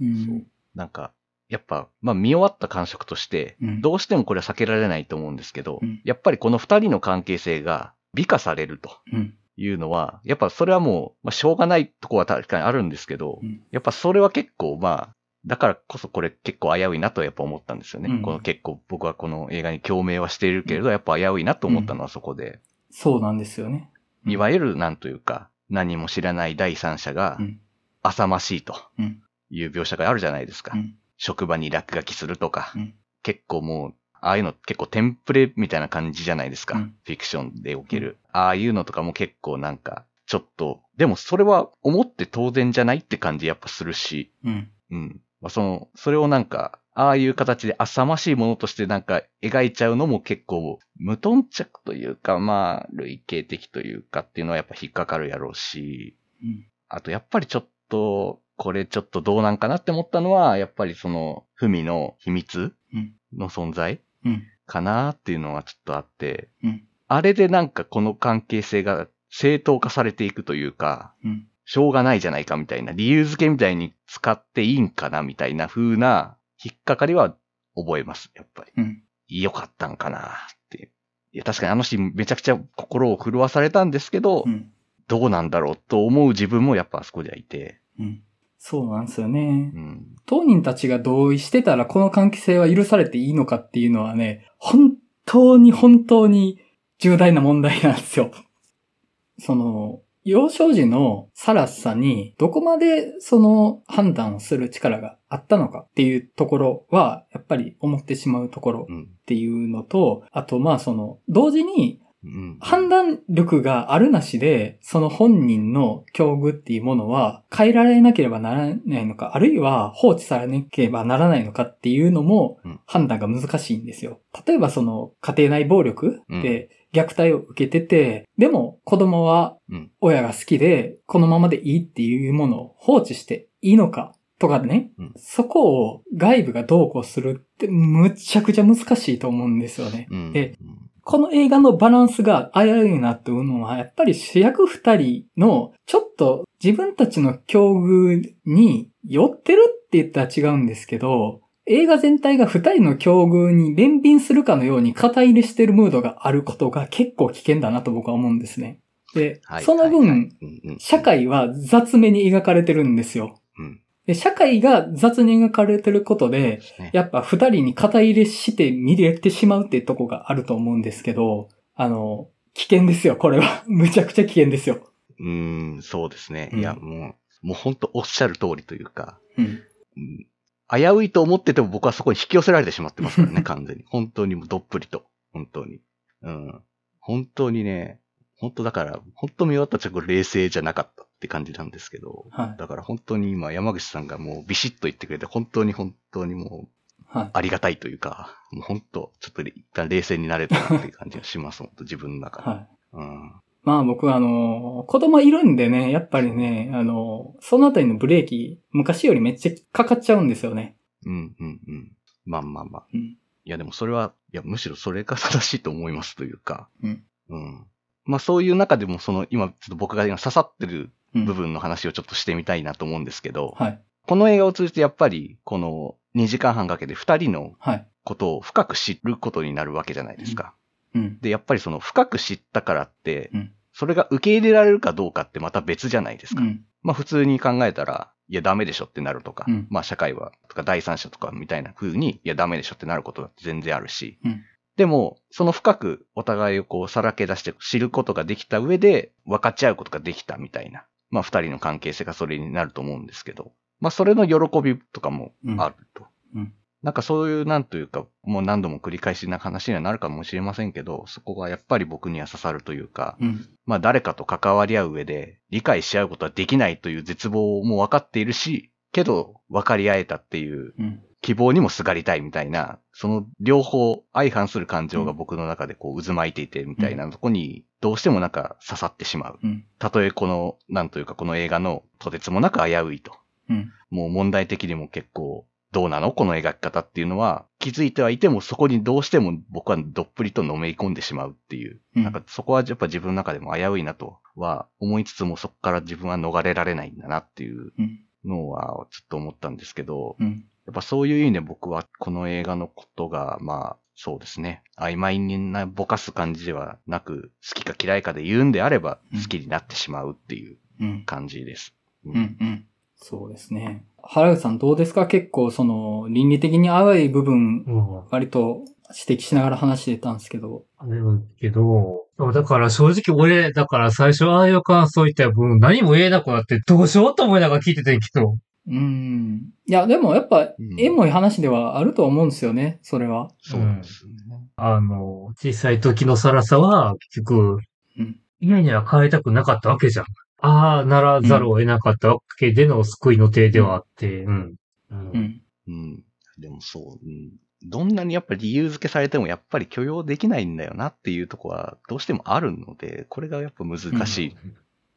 うん。そうなんか、やっぱ、まあ見終わった感触として、うんどうしてもこれは避けられないと思うんですけど、うんやっぱりこの二人の関係性が美化されるとうん。いうのは、やっぱそれはもう、まあ、しょうがないとこは確かにあるんですけど、うんやっぱそれは結構まあ、だからこそこれ結構危ういなとやっぱ思ったんですよね。うんこの結構僕はこの映画に共鳴はしているけれど、やっぱ危ういなと思ったのはそこで、そうなんですよね。うんいわゆるなんというか、何も知らない第三者がうん。浅ましいとうん。いう描写があるじゃないですか。うん。職場に落書きするとか、うん結構もう、ああいうの結構テンプレみたいな感じじゃないですか。うんフィクションでおける。ああいうのとかも結構なんか、ちょっと、でもそれは思って当然じゃないって感じやっぱするし、うん。うん。まあ、その、それをなんか、ああいう形で浅ましいものとしてなんか描いちゃうのも結構無頓着というか、まあ、類型的というかっていうのはやっぱ引っかかるやろうし、うん。あとやっぱりちょっと、これちょっとどうなんかなって思ったのは、やっぱりその、ふみの秘密うん。の存在うん。かなっていうのはちょっとあって、うん。あれでなんかこの関係性が正当化されていくというか、うん。しょうがないじゃないかみたいな、理由付けみたいに使っていいんかなみたいな風な引っかかりは覚えます、やっぱり。うん。良かったんかなっていう。いや、確かにあのシーンめちゃくちゃ心を震わされたんですけど、うん。どうなんだろうと思う自分もやっぱあそこではいて、うん。そうなんですよねう。ん。当人たちが同意してたらこの関係性は許されていいのかっていうのはね、本当に本当に重大な問題なんですよ。その、幼少時のサラスさんにどこまでその判断をする力があったのかっていうところは、やっぱり思ってしまうところうん。っていうのと、あとまあその、同時にうん。判断力があるなしで、その本人の境遇っていうものは変えられなければならないのか、あるいは放置されなければならないのかっていうのもうん判断が難しいんですよ。例えばその家庭内暴力で虐待を受けてて、でも子供はうん親が好きでこのままでいいっていうものを放置していいのかとかね、うんそこを外部がどうこうするってむちゃくちゃ難しいと思うんですよね。うん。でこの映画のバランスが危ういなっていうのは、やっぱり主役二人のちょっと自分たちの境遇に寄ってるって言ったら違うんですけど、映画全体が二人の境遇に連便するかのように肩入れしてるムードがあることが結構危険だなと僕は思うんですね。で、はいその分、社会は雑めに描かれてるんですよ。うん。で社会が雑に描かれてることで、ねやっぱ二人に肩入れして見れてしまうっていうとこがあると思うんですけど、あの、危険ですよ、これは。*laughs* むちゃくちゃ危険ですよ。うーん、そうですね。うんいや、もう、もう本当おっしゃる通りというか、うん。うん危ういと思ってても僕はそこに引き寄せられてしまってますからね、*laughs* 完全に。本当にもうどっぷりと。本当に。うん。本当にね、本当だから、本当見終わったらちょっと冷静じゃなかったって感じなんですけど、はい。だから本当に今山口さんがもうビシッと言ってくれて、本当に本当にもうはい。ありがたいというか、もう本当、ちょっと一旦冷静になれたなっていう感じがします、*laughs* 本当自分の中で。はい。うん。まあ僕はあの、子供いるんでね、やっぱりね、あの、そのあたりのブレーキ、昔よりめっちゃかかっちゃうんですよね。うん、うん、うん。まあまあまあ。うん。いやでもそれは、いやむしろそれが正しいと思いますというか。うん。うん。まあそういう中でもその今ちょっと僕が今刺さってるうん。部分の話をちょっとしてみたいなと思うんですけど、はい。この映画を通じてやっぱりこの2時間半かけて2人のはい。ことを深く知ることになるわけじゃないですか。うん。で、やっぱりその深く知ったからって、うんそれが受け入れられるかどうかってまた別じゃないですか。うん。まあ普通に考えたら、いやダメでしょってなるとか、うんまあ社会は、とか第三者とかみたいな風に、いやダメでしょってなることだって全然あるし、うんでも、その深くお互いをこうさらけ出して知ることができた上で、分かち合うことができたみたいな、まあ二人の関係性がそれになると思うんですけど、まあそれの喜びとかもあると。うんなんかそういう、なんというか、もう何度も繰り返しな話にはなるかもしれませんけど、そこがやっぱり僕には刺さるというか、うん。まあ誰かと関わり合う上で理解し合うことはできないという絶望も分かっているし、けど分かり合えたっていううん。希望にもすがりたいみたいな、その両方相反する感情が僕の中でこう渦巻いていてみたいなとこに、どうしてもなんか刺さってしまう。うん。たとえこの、なんというかこの映画のとてつもなく危ういと。うん。もう問題的にも結構、どうなの？この描き方っていうのは、気づいてはいてもそこにどうしても僕はどっぷりとのめり込んでしまうっていう。うんなんかそこはやっぱ自分の中でも危ういなとは思いつつもそこから自分は逃れられないんだなっていううん。のはちょっと思ったんですけど、うん。やっぱそういう意味で僕はこの映画のことが、まあ、そうですね。曖昧になぼかす感じではなく、好きか嫌いかで言うんであれば、うん好きになってしまうっていううん。感じです。ううん。うん。そうですね。原口さんどうですか？結構その、倫理的に淡い部分、うん。割と指摘しながら話してたんですけど。あれだけど、だから正直俺、だから最初ああいう感想言った分何も言えなくなってどうしようと思いながら聞いててんけど。うん。いや、でもやっぱ、うんエモい話ではあると思うんですよね、それは。そうですね。あの、小さい時のサラさは結局、うん家には帰りたくなかったわけじゃん。ああ、ならざるを得なかったわけでの救いの手ではあって、うん。うんうん。うん。でもそう、うん。どんなにやっぱり理由付けされてもやっぱり許容できないんだよなっていうとこはどうしてもあるので、これがやっぱ難しい。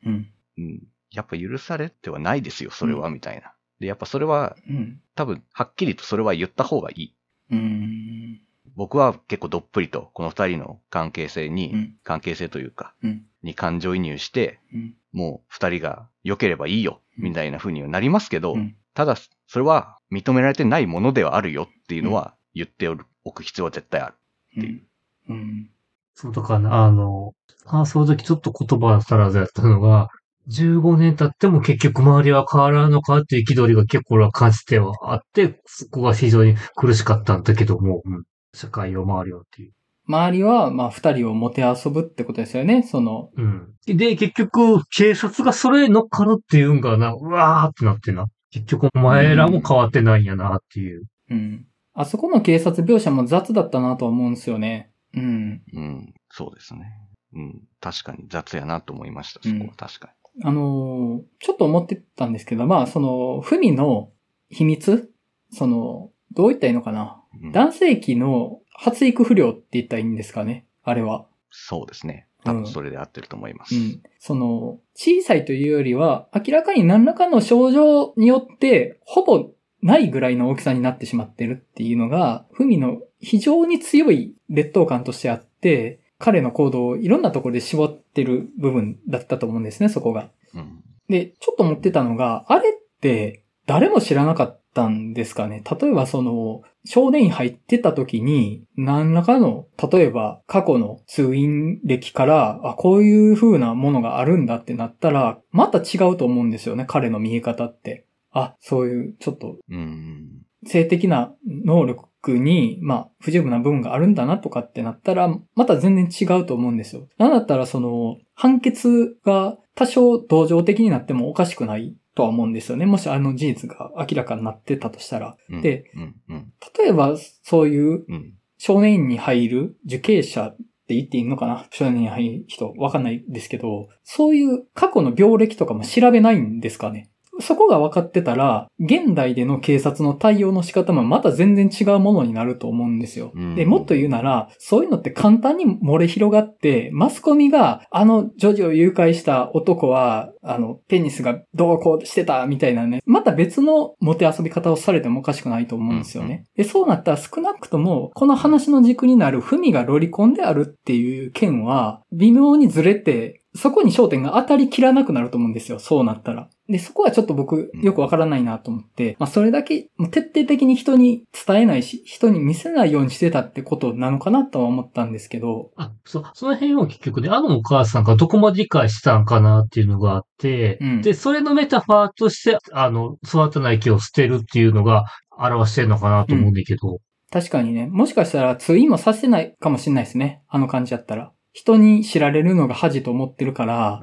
うん。うん。やっぱ許されてはないですよ、それは、みたいな。で、やっぱそれはうん。多分、はっきりとそれは言った方がいい。うん。僕は結構どっぷりと、この二人の関係性に、うん関係性というか、うん。に感情移入して、うん。もう二人が良ければいいよ、みたいな風にはなりますけど、うん。ただ、それは認められてないものではあるよっていうのは言っておく必要は絶対あるっていう。うん。そうとかな、あの、あその時ちょっと言葉足らずやったのが、15年経っても結局周りは変わらんのかっていう憤りが結構俺は感じてはあって、そこが非常に苦しかったんだけども、うん、社会を回るよっていう。周りは、まあ、二人をもてあそぶってことですよね、その。うん。で、結局、警察がそれに乗っかるっていうんがな、うわーってなってな。結局、お前らも変わってないんやなっていう。うん。あそこの警察描写も雑だったなとは思うんですよね。うん。うん、そうですね。うん、確かに雑やなと思いました、そこは確かあのーちょっと思ってたんですけど、まあ、その、ふみの秘密その、どう言ったらいいのかな？に。うん男性器の発育不良って言ったらいいんですかね？あれは。そうですね。多分それで合ってると思います。うん。その、小さいというよりは、明らかに何らかの症状によって、ほぼないぐらいの大きさになってしまってるっていうのが、ふみの非常に強い劣等感としてあって、彼の行動をいろんなところで絞ってる部分だったと思うんですね、そこが。うん。で、ちょっと思ってたのが、あれって誰も知らなかったんですかね？例えばその、少年院入ってた時に、何らかの、例えば過去の通院歴から、あ、こういう風なものがあるんだってなったら、また違うと思うんですよね、彼の見え方って。あ、そういう、ちょっとうん。性的な能力に、まあ、不十分な部分があるんだなとかってなったら、また全然違うと思うんですよ。なんだったら、その、判決が多少同情的になってもおかしくないとは思うんですよね。もしあの事実が明らかになってたとしたら。うんで、うん、うん、例えば、そういううん。少年院に入る受刑者って言っていいのかな？少年院に入る人、わかんないですけど、そういう過去の病歴とかも調べないんですかね？そこが分かってたら、現代での警察の対応の仕方もまた全然違うものになると思うんですよ。うんで、もっと言うなら、そういうのって簡単に漏れ広がって、マスコミが、あの女児を誘拐した男は、あの、ペニスがどうこうしてたみたいなね、また別のモテ遊び方をされてもおかしくないと思うんですよね。で、そうなったら少なくとも、この話の軸になるふみがロリコンであるっていう件は、微妙にずれて、そこに焦点が当たりきらなくなると思うんですよ。そうなったら。で、そこはちょっと僕、よくわからないなと思って、まあ、それだけ、もう徹底的に人に伝えないし、人に見せないようにしてたってことなのかなとは思ったんですけど、あ、そ、その辺を結局ね、あのお母さんがどこまで理解してたんかなっていうのがあって、うん。で、それのメタファーとして、あの、育たない木を捨てるっていうのが表してるのかなと思うんだけど、確かにね、もしかしたら通院もさせてないかもしれないですね。あの感じだったら。人に知られるのが恥と思ってるから。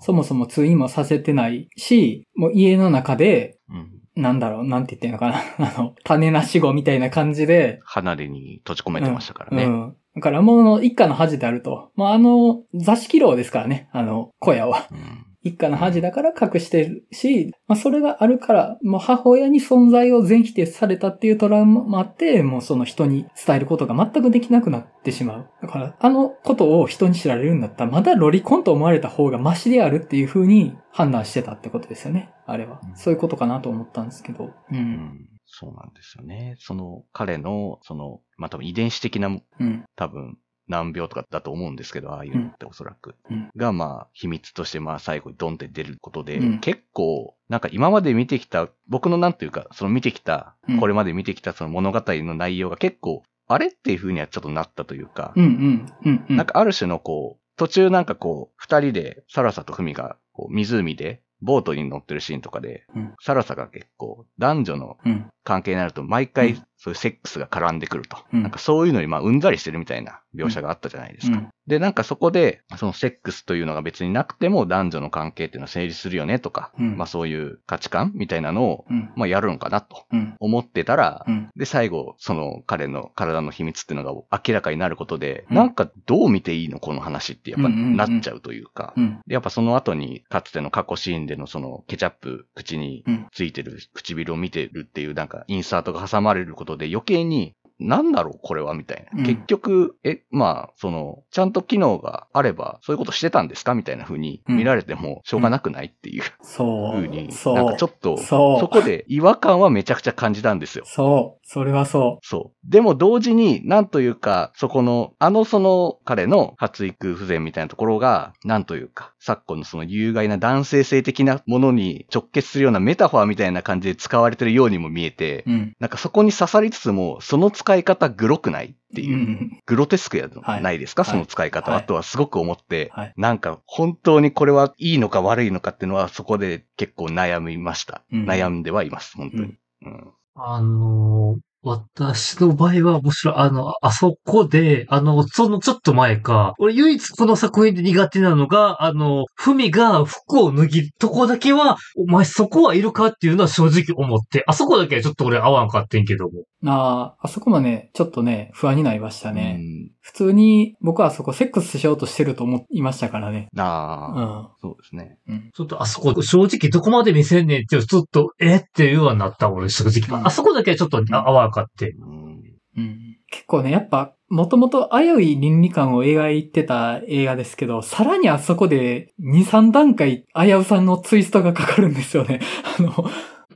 そもそも通院もさせてないし、もう家の中で、うん。なんだろう、なんて言ってんのかな。*laughs* あの、種なし子みたいな感じで、離れに閉じ込めてましたからね。うん。だからもう一家の恥であると。まあ、あの、座敷牢ですからね、あの、小屋は。うん。一家の恥だから隠してるし、まあそれがあるから、もう母親に存在を全否定されたっていうトラウマもあって、もうその人に伝えることが全くできなくなってしまう。だから、あのことを人に知られるんだったら、まだロリコンと思われた方がマシであるっていう風に判断してたってことですよね。あれは。そういうことかなと思ったんですけど。う。うんん。そうなんですよね。その彼の、その、まあ、多分遺伝子的なうん。多分難病とかだと思うんですけど、ああいうのっておそらく。うんが、まあ、秘密として、まあ、最後にドンって出ることで、うん結構、なんか今まで見てきた、僕のなんていうか、その見てきたうん、これまで見てきたその物語の内容が結構、あれっていう風にはちょっとなったというか、うんうん。うんうん。なんかある種のこう、途中なんかこう、二人で、サラサとフミが、こう、湖で、ボートに乗ってるシーンとかで、うんサラサが結構、男女のうん。関係になると、毎う回ん、そういうセックスが絡んでくると。うんなんかそういうのに、まあ、うんざりしてるみたいな描写があったじゃないですか。うんで、なんかそこで、そのセックスというのが別になくても、男女の関係っていうのは成立するよねとか、うんまあそういう価値観みたいなのを、うん。まあやるのかなとうん。思ってたら、うん。で、最後、その彼の体の秘密っていうのが明らかになることで、うんなんかどう見ていいのこの話ってやっぱなっちゃうというか。うん。でやっぱその後に、かつての過去シーンでのそのケチャップ口にうんついてる唇を見てるっていうなんかインサートが挟まれることことで余計に、なんだろうこれはみたいな。うん結局、え、まあ、その、ちゃんと機能があれば、そういうことしてたんですか？みたいな風に見られてもしょうがなくないっていうそう。風に、そう。なんかちょっと、そう。そこで違和感はめちゃくちゃ感じたんですよ。そう。それはそそう。でも同時に、なんというか、そこの、あのその彼の発育不全みたいなところが、なんというか、昨今のその有害な男性性的なものに直結するようなメタファーみたいな感じで使われてるようにも見えて、う。うん。なんかそこに刺さりつつも、その使い方グロくないっていう。う。ん。グロテスクやはい。ないですか、はい。その使い方は、はい。とはすごく思って、はい。なんか本当にこれはいいのか悪いのかっていうのはそこで結構悩みました。うん。悩んではいます、本当に。うん。あのー私の場合は、むしろ、あの、あそこで、あの、そのちょっと前か、俺唯一この作品で苦手なのが、あの、ふみが服を脱ぎるとこだけは、お前そこはいるかっていうのは正直思って、あそこだけはちょっと俺合わんかってんけども。ああ、あそこもね、ちょっとね、不安になりましたね。うん普通に、僕はあそこセックスしようとしてると思いましたからね。うああ、ん。そうですね。うん。ちょっとあそこ、正直どこまで見せんねんって、ちょっと、えっていうようになった俺正直。うんあそこだけはちょっとあ合わんかって。うんうん。結構ね、やっぱ、もともと危うい倫理観を描いてた映画ですけど、さらにあそこで2、3段階危うさのツイストがかかるんですよね。*laughs* あの、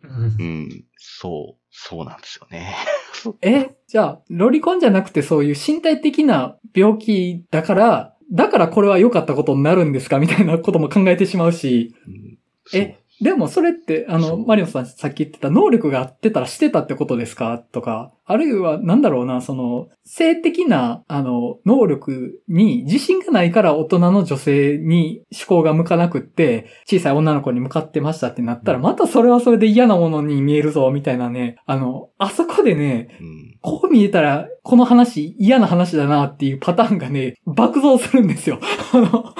うんうん、そう、そうなんですよね。*laughs* え、じゃあ、ロリコンじゃなくてそういう身体的な病気だから、だからこれは良かったことになるんですかみたいなことも考えてしまうし、うん。えでもそれって、あの、マリオさんさっき言ってた能力があってたらしてたってことですか？とか、あるいはなんだろうな、その、性的な、あの、能力に自信がないから大人の女性に思考が向かなくって、小さい女の子に向かってましたってなったら、またそれはそれで嫌なものに見えるぞ、みたいなね、あの、あそこでね、うん。こう見えたら、この話嫌な話だなっていうパターンがね、爆増するんですよ。あの、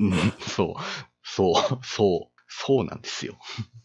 うん、そう、そう、そう、そうなんですよ。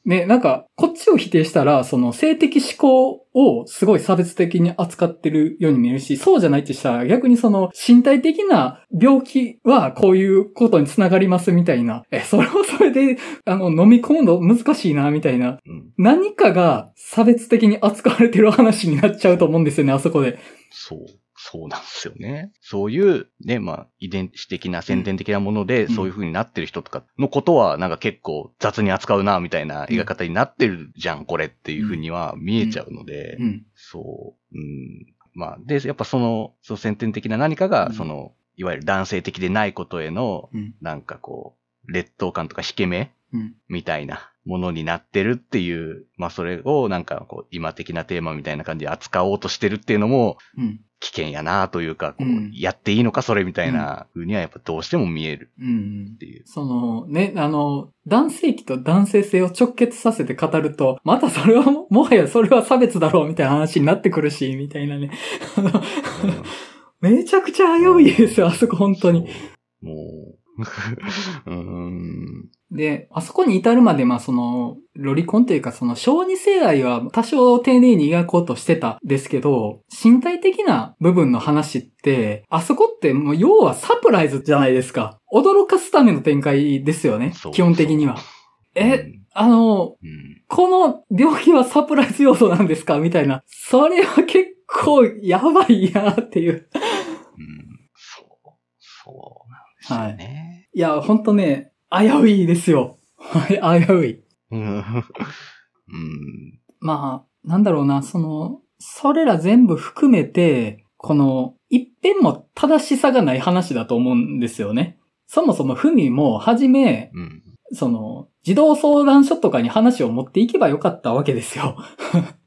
ね、なんか、こっちを否定したら、その性的思考をすごい差別的に扱ってるように見えるし、そうじゃないってしたら逆にその身体的な病気はこういうことにつながりますみたいな、え、それをそれで、あの、飲み込むの難しいな、みたいな、うん、何かが差別的に扱われてる話になっちゃうと思うんですよね、あそこで。そう、そうなんですよね。そういう、ね、まあ、遺伝子的な先天的なもので、うんそういう風になってる人とかのことは、なんか結構雑に扱うな、みたいな描き方になってるじゃん、これっていう風には見えちゃうので、うん。そう、うん。まあ、で、やっぱその、その先天的な何かが、うんその、いわゆる男性的でないことへの、うん。なんかこう、劣等感とか引け目うん。みたいなものになってるっていう、まあそれをなんかこう、今的なテーマみたいな感じで扱おうとしてるっていうのも、うん。危険やなというか、こううんやっていいのかそれみたいな風にはやっぱどうしても見えるうんっ。ていう。そのね、あの、男性器と男性性を直結させて語ると、またそれはも、もはやそれは差別だろうみたいな話になってくるし、みたいなね。*laughs* めちゃくちゃ危ういですよ、あそこ本当に。もう。で、あそこに至るまで、まあその、ロリコンというかその小児性愛は多少丁寧に描こうとしてたですけど、身体的な部分の話って、あそこってもう要はサプライズじゃないですか。驚かすための展開ですよね。基本的には。え、あの、うん。この病気はサプライズ要素なんですか？みたいな。それは結構やばいなっていう。うん。そう。そうなんですよね。いや、ほんとね、危ういですよ。はい、危うい。うん。うん。まあ、なんだろうな、その、それら全部含めて、この、一辺も正しさがない話だと思うんですよね。そもそもふみも、はじめ、うん。その、児童相談所とかに話を持っていけばよかったわけですよ。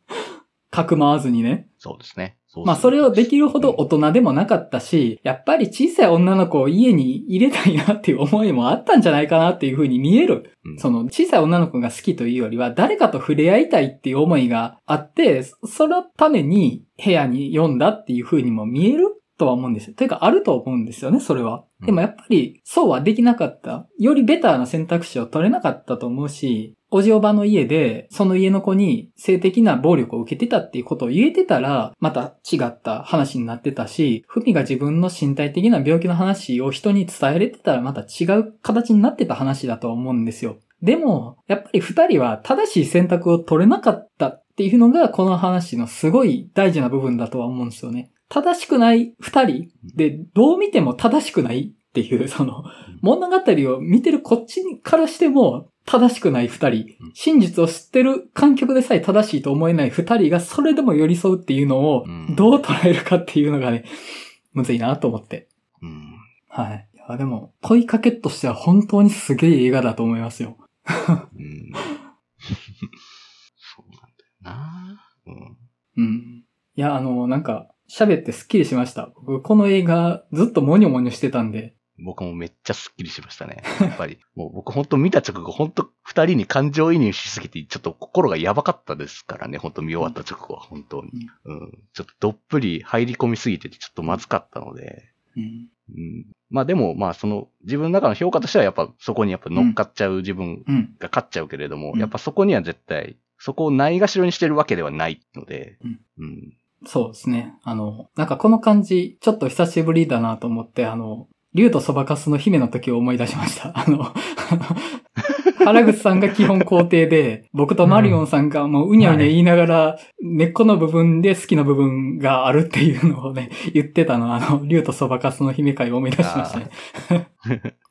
*laughs* かくまわずにね。そうですね。まあそれをできるほど大人でもなかったし、やっぱり小さい女の子を家に入れたいなっていう思いもあったんじゃないかなっていうふうに見える。うんその小さい女の子が好きというよりは誰かと触れ合いたいっていう思いがあって、そそのために部屋に読んだっていうふうにも見えるとは思うんですよ。というかあると思うんですよね、それは。うんでもやっぱりそうはできなかった。よりベターな選択肢を取れなかったと思うし、おじおばの家で、その家の子に性的な暴力を受けてたっていうことを言えてたら、また違った話になってたし、ふみが自分の身体的な病気の話を人に伝えれてたらまた違う形になってた話だと思うんですよ。でも、やっぱり二人は正しい選択を取れなかったっていうのがこの話のすごい大事な部分だとは思うんですよね。正しくない二人で、どう見ても正しくないっていう、その、物語を見てるこっちからしても正しくない二人うん、真実を知ってる観客でさえ正しいと思えない二人がそれでも寄り添うっていうのをうんどう捉えるかっていうのがね、むずいなと思って。うん。はい。いや、でも、問いかけとしては本当にすげえ映画だと思いますよ。うん。*laughs* そうなんだよな。うん。うん。いや、あの、なんか、喋ってスッキリしました。僕、この映画、ずっとモニョモニョしてたんで。僕もめっちゃスッキリしましたね。やっぱり。*laughs* もう僕本当見た直後、本当二人に感情移入しすぎて、ちょっと心がやばかったですからね。本当見終わった直後は、本当に。うん。ちょっとどっぷり入り込みすぎてて、ちょっとまずかったので。うん。うん。まあでも、まあその、自分の中の評価としてはやっぱそこにやっぱ乗っかっちゃう自分うん。が勝っちゃうけれども、うんやっぱそこには絶対、そこをないがしろにしてるわけではないので、うんうん。そうですね。あの、なんかこの感じ、ちょっと久しぶりだなと思って、あの、竜とそばかすの姫の時を思い出しました。*laughs* あの、原口さんが基本肯定で、僕とマリオンさんがもううにゃうにゃ言いながら、根っこの部分で好きな部分があるっていうのをね、*laughs* 言ってたのは、あの、竜とそばかすの姫会を思い出しましたね。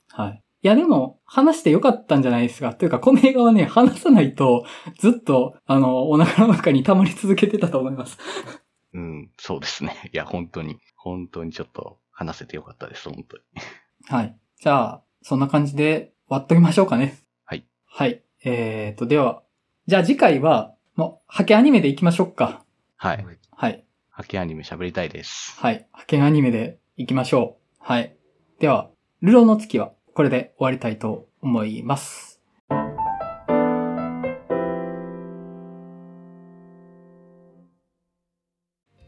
はい。いやでも、話してよかったんじゃないですか。というか、この映画はね、話さないと、ずっと、あの、お腹の中に溜まり続けてたと思います。うん、そうですね。いや、本当に、本当にちょっと話せてよかったです、本当に。はい。じゃあ、そんな感じで終わっときましょうかね。はい。はい。えーと、では、じゃあ次回は、もう、ハケアニメで行きましょうか。はい。はい。ハケアニメ喋りたいです。はい。ハケアニメで行きましょう。はい。では、ルローの月は、これで終わりたいと思います。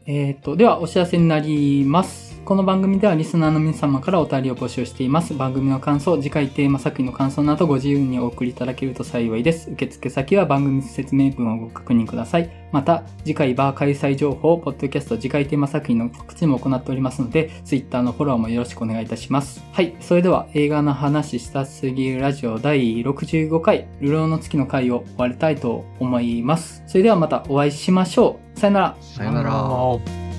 えーと、ではお知らせになります。この番組ではリスナーの皆様からお便りを募集しています。番組の感想、次回テーマ作品の感想などご自由にお送りいただけると幸いです。受付先は番組説明文をご確認ください。また、次回バー開催情報、ポッドキャスト次回テーマ作品の告知も行っておりますので、Twitter のフォローもよろしくお願いいたします。はい。それでは映画の話したすぎるラジオ第65回、流浪の月の回を終わりたいと思います。それではまたお会いしましょう。さよなら。さよなら。ら。